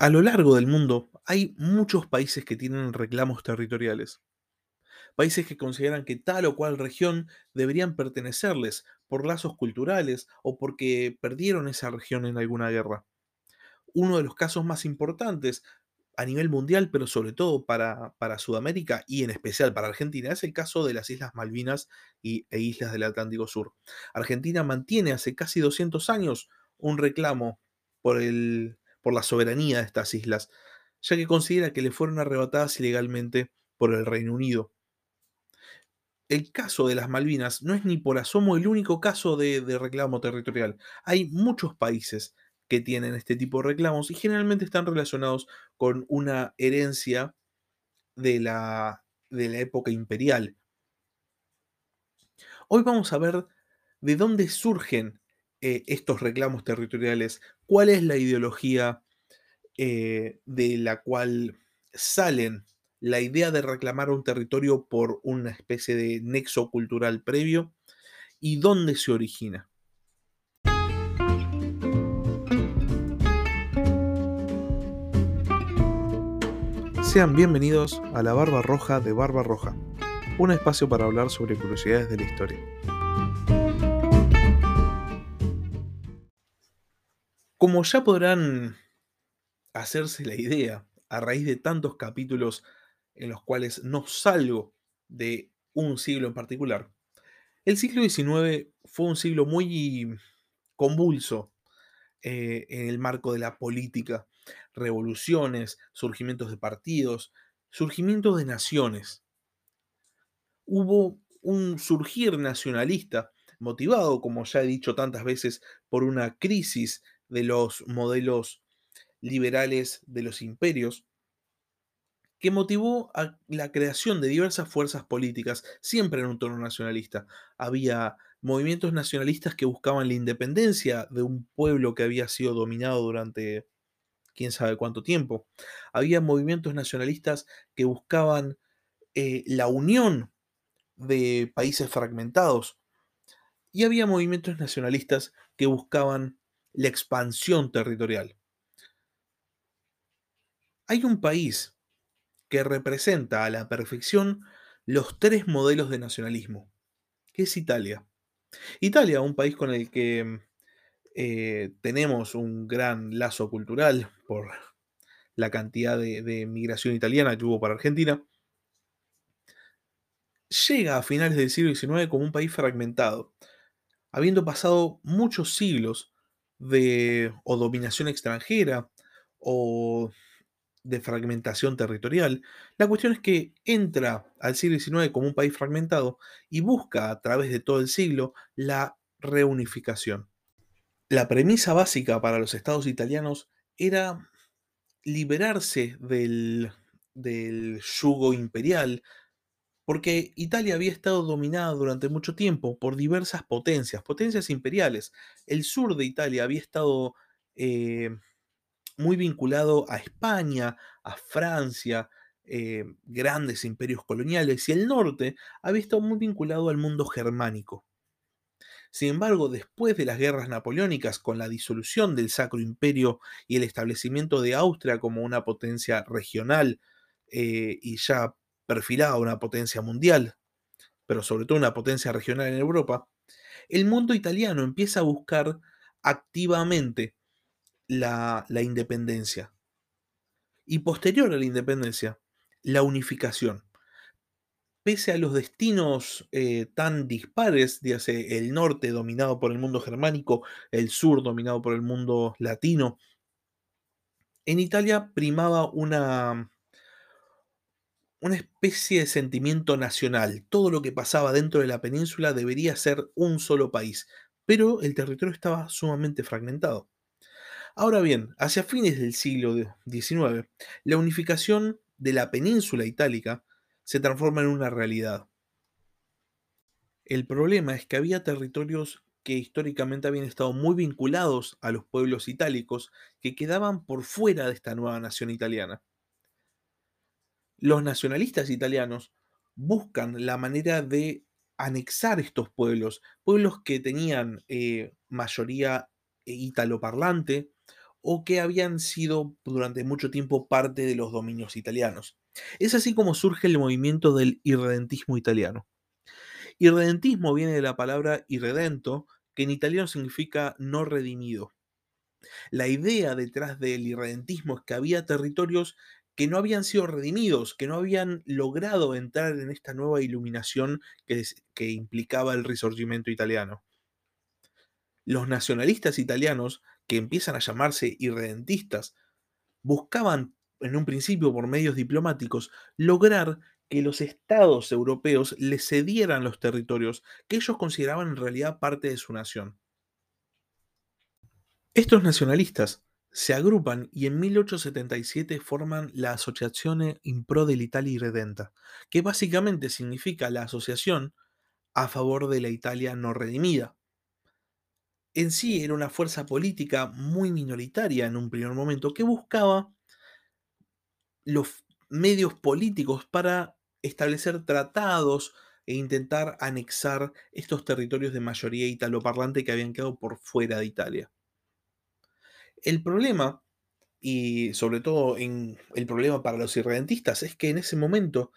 A lo largo del mundo hay muchos países que tienen reclamos territoriales. Países que consideran que tal o cual región deberían pertenecerles por lazos culturales o porque perdieron esa región en alguna guerra. Uno de los casos más importantes a nivel mundial, pero sobre todo para, para Sudamérica y en especial para Argentina, es el caso de las Islas Malvinas y, e Islas del Atlántico Sur. Argentina mantiene hace casi 200 años un reclamo por, el, por la soberanía de estas islas, ya que considera que le fueron arrebatadas ilegalmente por el Reino Unido. El caso de las Malvinas no es ni por asomo el único caso de, reclamo territorial. Hay muchos países que tienen este tipo de reclamos y generalmente están relacionados con una herencia de la, de la época imperial. Hoy vamos a ver de dónde surgen eh, estos reclamos territoriales, cuál es la ideología eh, de la cual salen la idea de reclamar un territorio por una especie de nexo cultural previo y dónde se origina. Sean bienvenidos a la Barba Roja de Barba Roja, un espacio para hablar sobre curiosidades de la historia. Como ya podrán hacerse la idea, a raíz de tantos capítulos en los cuales no salgo de un siglo en particular, el siglo XIX fue un siglo muy convulso eh, en el marco de la política revoluciones, surgimientos de partidos, surgimientos de naciones. Hubo un surgir nacionalista motivado, como ya he dicho tantas veces, por una crisis de los modelos liberales de los imperios, que motivó a la creación de diversas fuerzas políticas, siempre en un tono nacionalista. Había movimientos nacionalistas que buscaban la independencia de un pueblo que había sido dominado durante quién sabe cuánto tiempo. Había movimientos nacionalistas que buscaban eh, la unión de países fragmentados y había movimientos nacionalistas que buscaban la expansión territorial. Hay un país que representa a la perfección los tres modelos de nacionalismo, que es Italia. Italia, un país con el que eh, tenemos un gran lazo cultural por la cantidad de, migración italiana que hubo para Argentina, llega a finales del siglo XIX como un país fragmentado, habiendo pasado muchos siglos de o dominación extranjera o de fragmentación territorial. La cuestión es que entra al siglo XIX como un país fragmentado y busca a través de todo el siglo la reunificación. La premisa básica para los estados italianos era liberarse del, yugo imperial, porque Italia había estado dominada durante mucho tiempo por diversas potencias, potencias imperiales. El sur de Italia había estado eh, muy vinculado a España, a Francia, eh, grandes imperios coloniales, y el norte había estado muy vinculado al mundo germánico. Sin embargo, después de las guerras napoleónicas, con la disolución del Sacro Imperio y el establecimiento de Austria como una potencia regional eh, y ya perfilada una potencia mundial, pero sobre todo una potencia regional en Europa, el mundo italiano empieza a buscar activamente la independencia. Y posterior a la independencia, la unificación pese a los destinos eh, tan dispares, el norte dominado por el mundo germánico, el sur dominado por el mundo latino, en Italia primaba una, una especie de sentimiento nacional. Todo lo que pasaba dentro de la península debería ser un solo país, pero el territorio estaba sumamente fragmentado. Ahora bien, hacia fines del siglo XIX, la unificación de la península itálica se transforma en una realidad. El problema es que había territorios que históricamente habían estado muy vinculados a los pueblos itálicos que quedaban por fuera de esta nueva nación italiana. Los nacionalistas italianos buscan la manera de anexar estos pueblos, pueblos que tenían eh, mayoría italoparlante o que habían sido durante mucho tiempo parte de los dominios italianos. Es así como surge el movimiento del irredentismo italiano. Irredentismo viene de la palabra irredento, que en italiano significa no redimido. La idea detrás del irredentismo es que había territorios que no habían sido redimidos, que no habían logrado entrar en esta nueva iluminación que, implicaba el risorgimento italiano. Los nacionalistas italianos, que empiezan a llamarse irredentistas, buscaban en un principio por medios diplomáticos lograr que los estados europeos les cedieran los territorios que ellos consideraban en realidad parte de su nación. Estos nacionalistas se agrupan y en 1877 forman la Associazione in pro dell'Italia Redenta, que básicamente significa la asociación a favor de la Italia no redimida. En sí era una fuerza política muy minoritaria en un primer momento que buscaba los medios políticos para establecer tratados e intentar anexar estos territorios de mayoría italoparlante que habían quedado por fuera de Italia. El problema, y sobre todo el problema para los irredentistas, es que en ese momento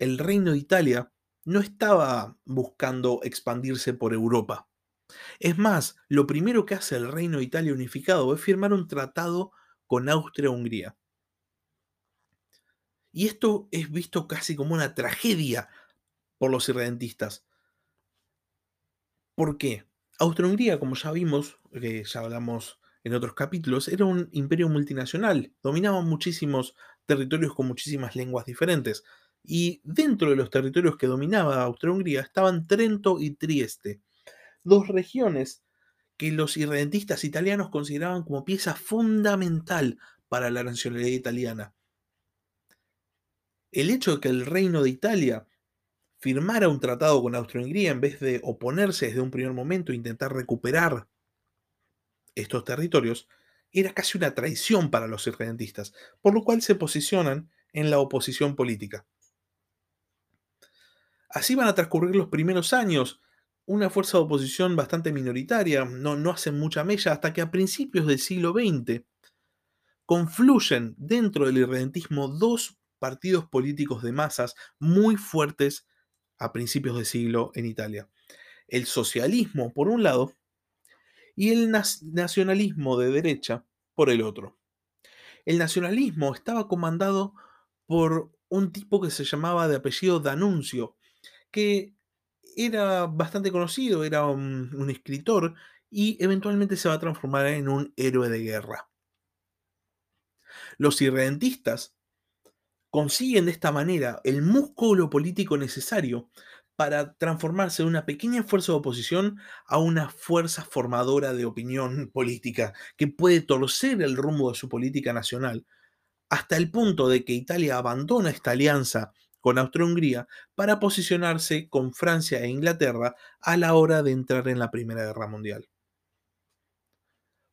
el reino de Italia no estaba buscando expandirse por Europa. Es más, lo primero que hace el reino de Italia unificado es firmar un tratado con Austria-Hungría. Y esto es visto casi como una tragedia por los irredentistas. ¿Por qué? Austria-Hungría, como ya vimos, que ya hablamos en otros capítulos, era un imperio multinacional. Dominaban muchísimos territorios con muchísimas lenguas diferentes. Y dentro de los territorios que dominaba Austria-Hungría estaban Trento y Trieste, dos regiones que los irredentistas italianos consideraban como pieza fundamental para la nacionalidad italiana el hecho de que el reino de Italia firmara un tratado con Austria-Hungría en vez de oponerse desde un primer momento e intentar recuperar estos territorios, era casi una traición para los irredentistas, por lo cual se posicionan en la oposición política. Así van a transcurrir los primeros años, una fuerza de oposición bastante minoritaria, no, no hacen mucha mella, hasta que a principios del siglo XX confluyen dentro del irredentismo dos partidos políticos de masas muy fuertes a principios de siglo en Italia. El socialismo, por un lado, y el nacionalismo de derecha, por el otro. El nacionalismo estaba comandado por un tipo que se llamaba de apellido Danuncio, que era bastante conocido, era un, escritor y eventualmente se va a transformar en un héroe de guerra. Los irredentistas consiguen de esta manera el músculo político necesario para transformarse de una pequeña fuerza de oposición a una fuerza formadora de opinión política que puede torcer el rumbo de su política nacional, hasta el punto de que Italia abandona esta alianza con Austria-Hungría para posicionarse con Francia e Inglaterra a la hora de entrar en la Primera Guerra Mundial.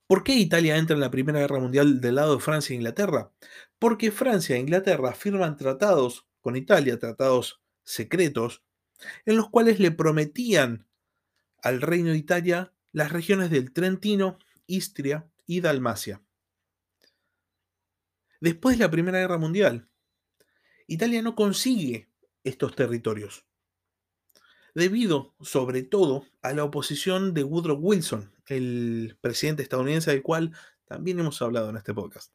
¿Por qué Italia entra en la Primera Guerra Mundial del lado de Francia e Inglaterra? Porque Francia e Inglaterra firman tratados con Italia, tratados secretos, en los cuales le prometían al reino de Italia las regiones del Trentino, Istria y Dalmacia. Después de la Primera Guerra Mundial, Italia no consigue estos territorios, debido sobre todo a la oposición de Woodrow Wilson, el presidente estadounidense del cual también hemos hablado en este podcast.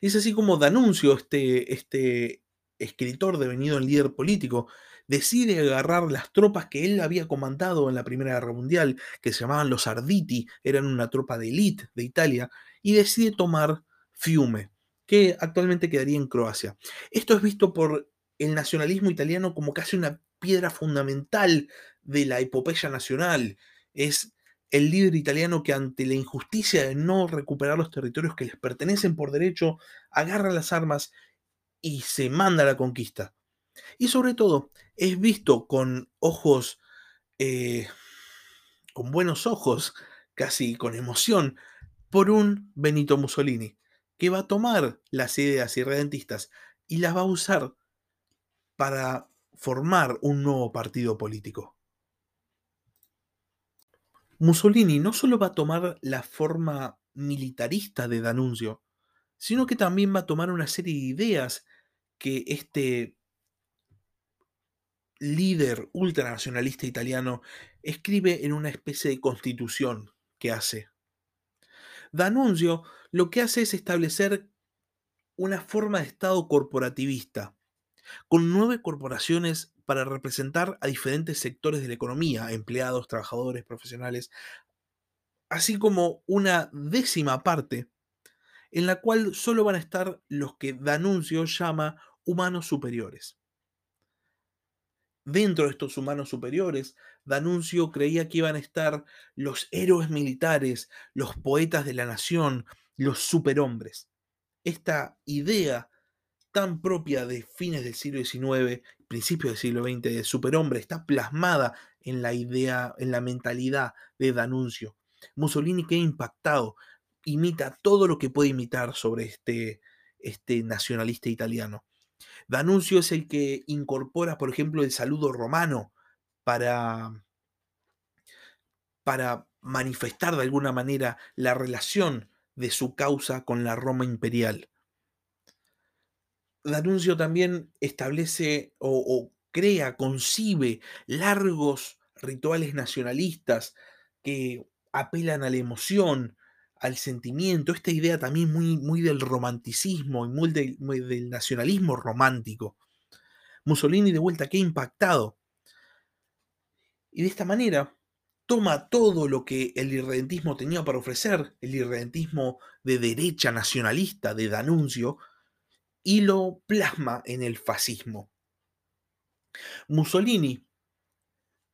Es así como Danuncio, este, este escritor devenido en líder político, decide agarrar las tropas que él había comandado en la Primera Guerra Mundial, que se llamaban los Arditi, eran una tropa de élite de Italia, y decide tomar Fiume, que actualmente quedaría en Croacia. Esto es visto por el nacionalismo italiano como casi una piedra fundamental de la epopeya nacional es el líder italiano que ante la injusticia de no recuperar los territorios que les pertenecen por derecho, agarra las armas y se manda a la conquista. Y sobre todo, es visto con ojos, eh, con buenos ojos, casi con emoción, por un Benito Mussolini, que va a tomar las ideas irredentistas y las va a usar para formar un nuevo partido político. Mussolini no solo va a tomar la forma militarista de D'Annunzio, sino que también va a tomar una serie de ideas que este líder ultranacionalista italiano escribe en una especie de constitución que hace. D'Annunzio lo que hace es establecer una forma de Estado corporativista, con nueve corporaciones para representar a diferentes sectores de la economía, empleados, trabajadores, profesionales, así como una décima parte en la cual solo van a estar los que D'Annunzio llama humanos superiores. Dentro de estos humanos superiores, D'Annunzio creía que iban a estar los héroes militares, los poetas de la nación, los superhombres. Esta idea tan propia de fines del siglo XIX, principios del siglo XX, de superhombre, está plasmada en la idea, en la mentalidad de D'Annunzio. Mussolini queda impactado, imita todo lo que puede imitar sobre este, este nacionalista italiano. D'Annunzio es el que incorpora, por ejemplo, el saludo romano para, para manifestar de alguna manera la relación de su causa con la Roma imperial. D'Annunzio también establece o, o crea, concibe largos rituales nacionalistas que apelan a la emoción, al sentimiento, esta idea también muy, muy del romanticismo y muy del, nacionalismo romántico. Mussolini de vuelta queda impactado. Y de esta manera toma todo lo que el irredentismo tenía para ofrecer, el irredentismo de derecha nacionalista de D'Annunzio, y lo plasma en el fascismo. Mussolini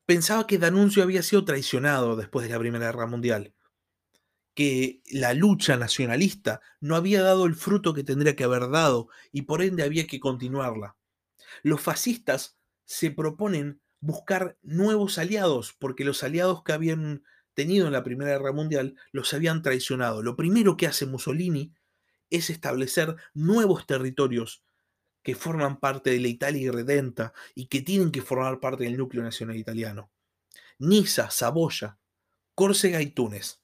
pensaba que D'Annunzio había sido traicionado después de la Primera Guerra Mundial que la lucha nacionalista no había dado el fruto que tendría que haber dado y por ende había que continuarla. Los fascistas se proponen buscar nuevos aliados porque los aliados que habían tenido en la Primera Guerra Mundial los habían traicionado. Lo primero que hace Mussolini es establecer nuevos territorios que forman parte de la Italia irredenta y que tienen que formar parte del núcleo nacional italiano. Niza, Saboya, Córcega y Túnez.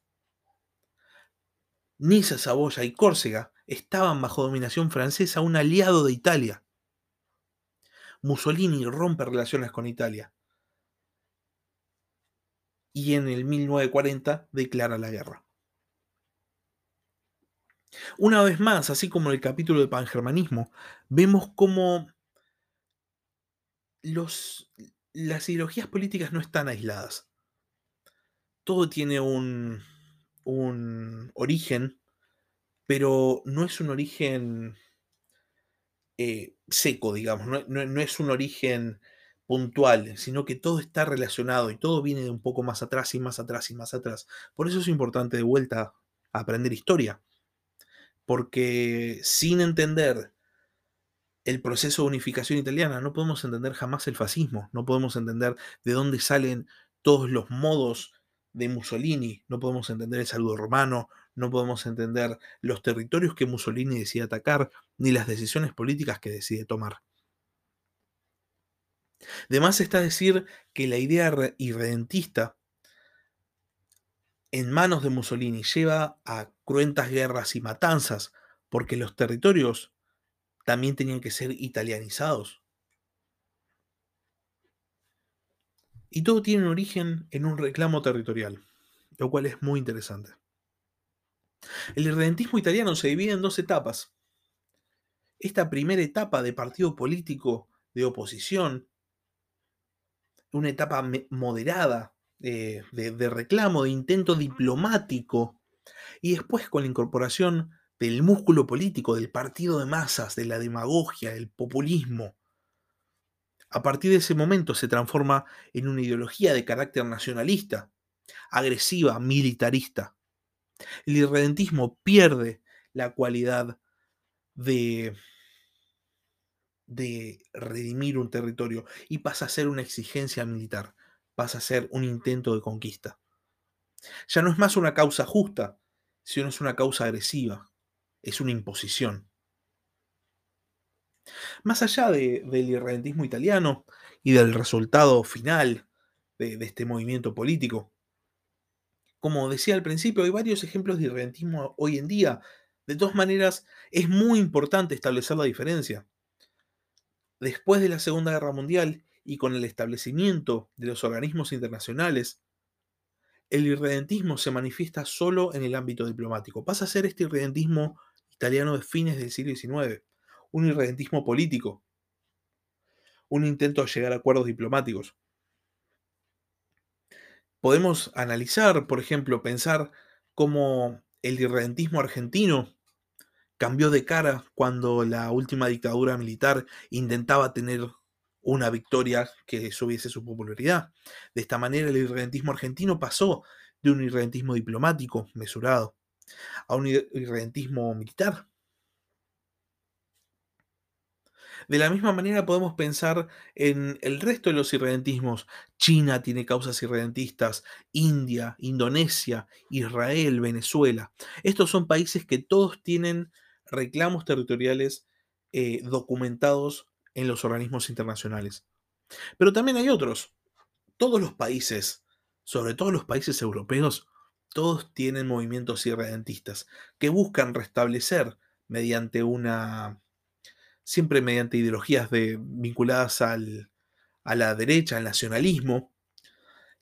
Niza, Saboya y Córcega estaban bajo dominación francesa, un aliado de Italia. Mussolini rompe relaciones con Italia y en el 1940 declara la guerra. Una vez más, así como en el capítulo de pangermanismo, vemos cómo los, las ideologías políticas no están aisladas. Todo tiene un, un origen, pero no es un origen eh, seco, digamos, no, es un origen puntual, sino que todo está relacionado y todo viene de un poco más atrás y más atrás y más atrás. Por eso es importante de vuelta aprender historia, porque sin entender el proceso de unificación italiana no podemos entender jamás el fascismo, no podemos entender de dónde salen todos los modos de Mussolini, no podemos entender el saludo romano, no podemos entender los territorios que Mussolini decide atacar, ni las decisiones políticas que decide tomar. Además está decir que la idea irredentista en manos de Mussolini lleva a cruentas guerras y matanzas, porque los territorios también tenían que ser italianizados. Y todo tiene un origen en un reclamo territorial, lo cual es muy interesante. El irredentismo italiano se divide en dos etapas. Esta primera etapa de partido político de oposición, una etapa moderada eh, de, de reclamo, de intento diplomático, y después con la incorporación del músculo político, del partido de masas, de la demagogia, del populismo, a partir de ese momento se transforma en una ideología de carácter nacionalista, agresiva, militarista. El irredentismo pierde la cualidad de, de redimir un territorio y pasa a ser una exigencia militar, pasa a ser un intento de conquista. Ya no es más una causa justa, sino es una causa agresiva, es una imposición. Más allá del irredentismo italiano y del resultado final de, este movimiento político, Como decía al principio, hay varios ejemplos de irredentismo hoy en día. De todas maneras, es muy importante establecer la diferencia. Después de la Segunda Guerra Mundial y con el establecimiento de los organismos internacionales, el irredentismo se manifiesta solo en el ámbito diplomático. Pasa a ser este irredentismo italiano de fines del siglo XIX, un irredentismo político, un intento de llegar a acuerdos diplomáticos. Podemos analizar, por ejemplo, pensar cómo el irredentismo argentino cambió de cara cuando la última dictadura militar intentaba tener una victoria que subiese su popularidad. De esta manera el irredentismo argentino pasó de un irredentismo diplomático mesurado a un irredentismo militar. De la misma manera podemos pensar en el resto de los irredentismos. China tiene causas irredentistas, India, Indonesia, Israel, Venezuela. Estos son países que todos tienen reclamos territoriales eh, documentados en los organismos internacionales. Pero también hay otros. Todos los países, sobre todo los países europeos, todos tienen movimientos irredentistas que buscan restablecer mediante una siempre mediante ideologías de, vinculadas al, a la derecha, al nacionalismo,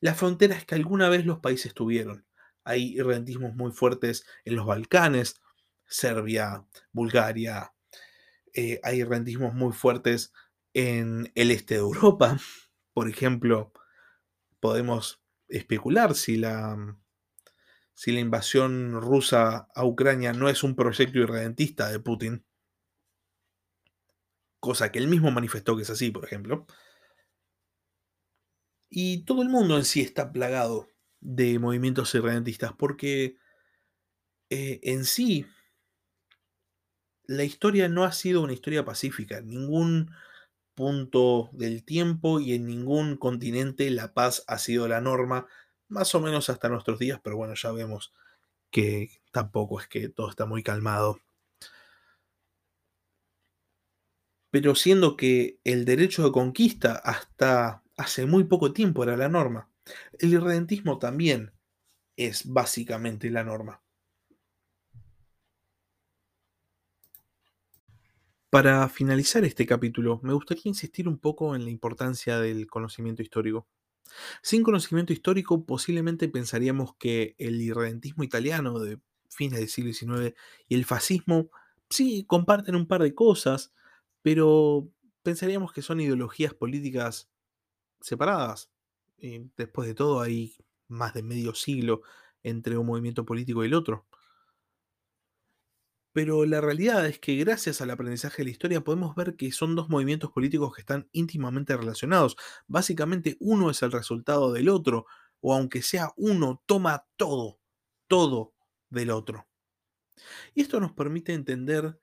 las fronteras que alguna vez los países tuvieron. Hay irredentismos muy fuertes en los Balcanes, Serbia, Bulgaria, eh, hay irredentismos muy fuertes en el este de Europa. Por ejemplo, podemos especular si la, si la invasión rusa a Ucrania no es un proyecto irredentista de Putin cosa que él mismo manifestó que es así, por ejemplo. Y todo el mundo en sí está plagado de movimientos irredentistas, porque eh, en sí la historia no ha sido una historia pacífica. En ningún punto del tiempo y en ningún continente la paz ha sido la norma, más o menos hasta nuestros días, pero bueno, ya vemos que tampoco es que todo está muy calmado pero siendo que el derecho de conquista hasta hace muy poco tiempo era la norma, el irredentismo también es básicamente la norma. Para finalizar este capítulo, me gustaría insistir un poco en la importancia del conocimiento histórico. Sin conocimiento histórico, posiblemente pensaríamos que el irredentismo italiano de fines del siglo XIX y el fascismo sí comparten un par de cosas, pero pensaríamos que son ideologías políticas separadas. Y después de todo, hay más de medio siglo entre un movimiento político y el otro. Pero la realidad es que gracias al aprendizaje de la historia podemos ver que son dos movimientos políticos que están íntimamente relacionados. Básicamente uno es el resultado del otro, o aunque sea uno, toma todo, todo del otro. Y esto nos permite entender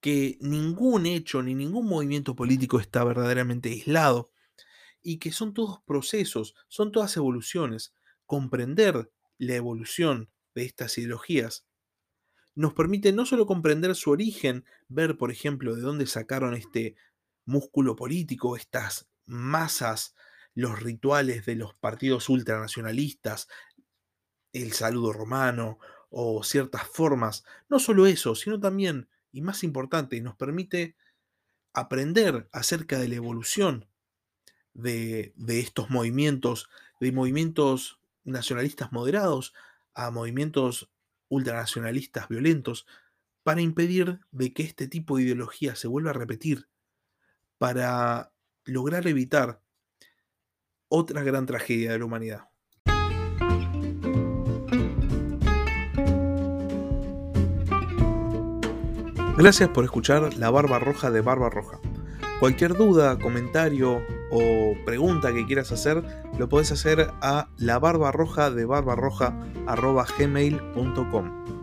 que ningún hecho ni ningún movimiento político está verdaderamente aislado y que son todos procesos, son todas evoluciones. Comprender la evolución de estas ideologías nos permite no solo comprender su origen, ver, por ejemplo, de dónde sacaron este músculo político, estas masas, los rituales de los partidos ultranacionalistas, el saludo romano o ciertas formas, no solo eso, sino también y más importante, nos permite aprender acerca de la evolución de, estos movimientos, de movimientos nacionalistas moderados a movimientos ultranacionalistas violentos, para impedir de que este tipo de ideología se vuelva a repetir, para lograr evitar otra gran tragedia de la humanidad. Gracias por escuchar La Barba Roja de Barba Roja. Cualquier duda, comentario o pregunta que quieras hacer, lo puedes hacer a la barba roja de barbarroja.gmail.com.